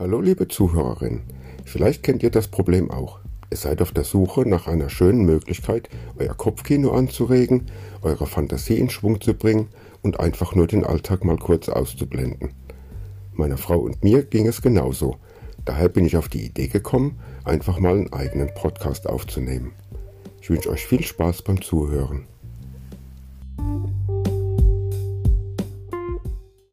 Hallo liebe Zuhörerin, vielleicht kennt ihr das Problem auch. Ihr seid auf der Suche nach einer schönen Möglichkeit, euer Kopfkino anzuregen, eure Fantasie in Schwung zu bringen und einfach nur den Alltag mal kurz auszublenden. Meiner Frau und mir ging es genauso. Daher bin ich auf die Idee gekommen, einfach mal einen eigenen Podcast aufzunehmen. Ich wünsche euch viel Spaß beim Zuhören.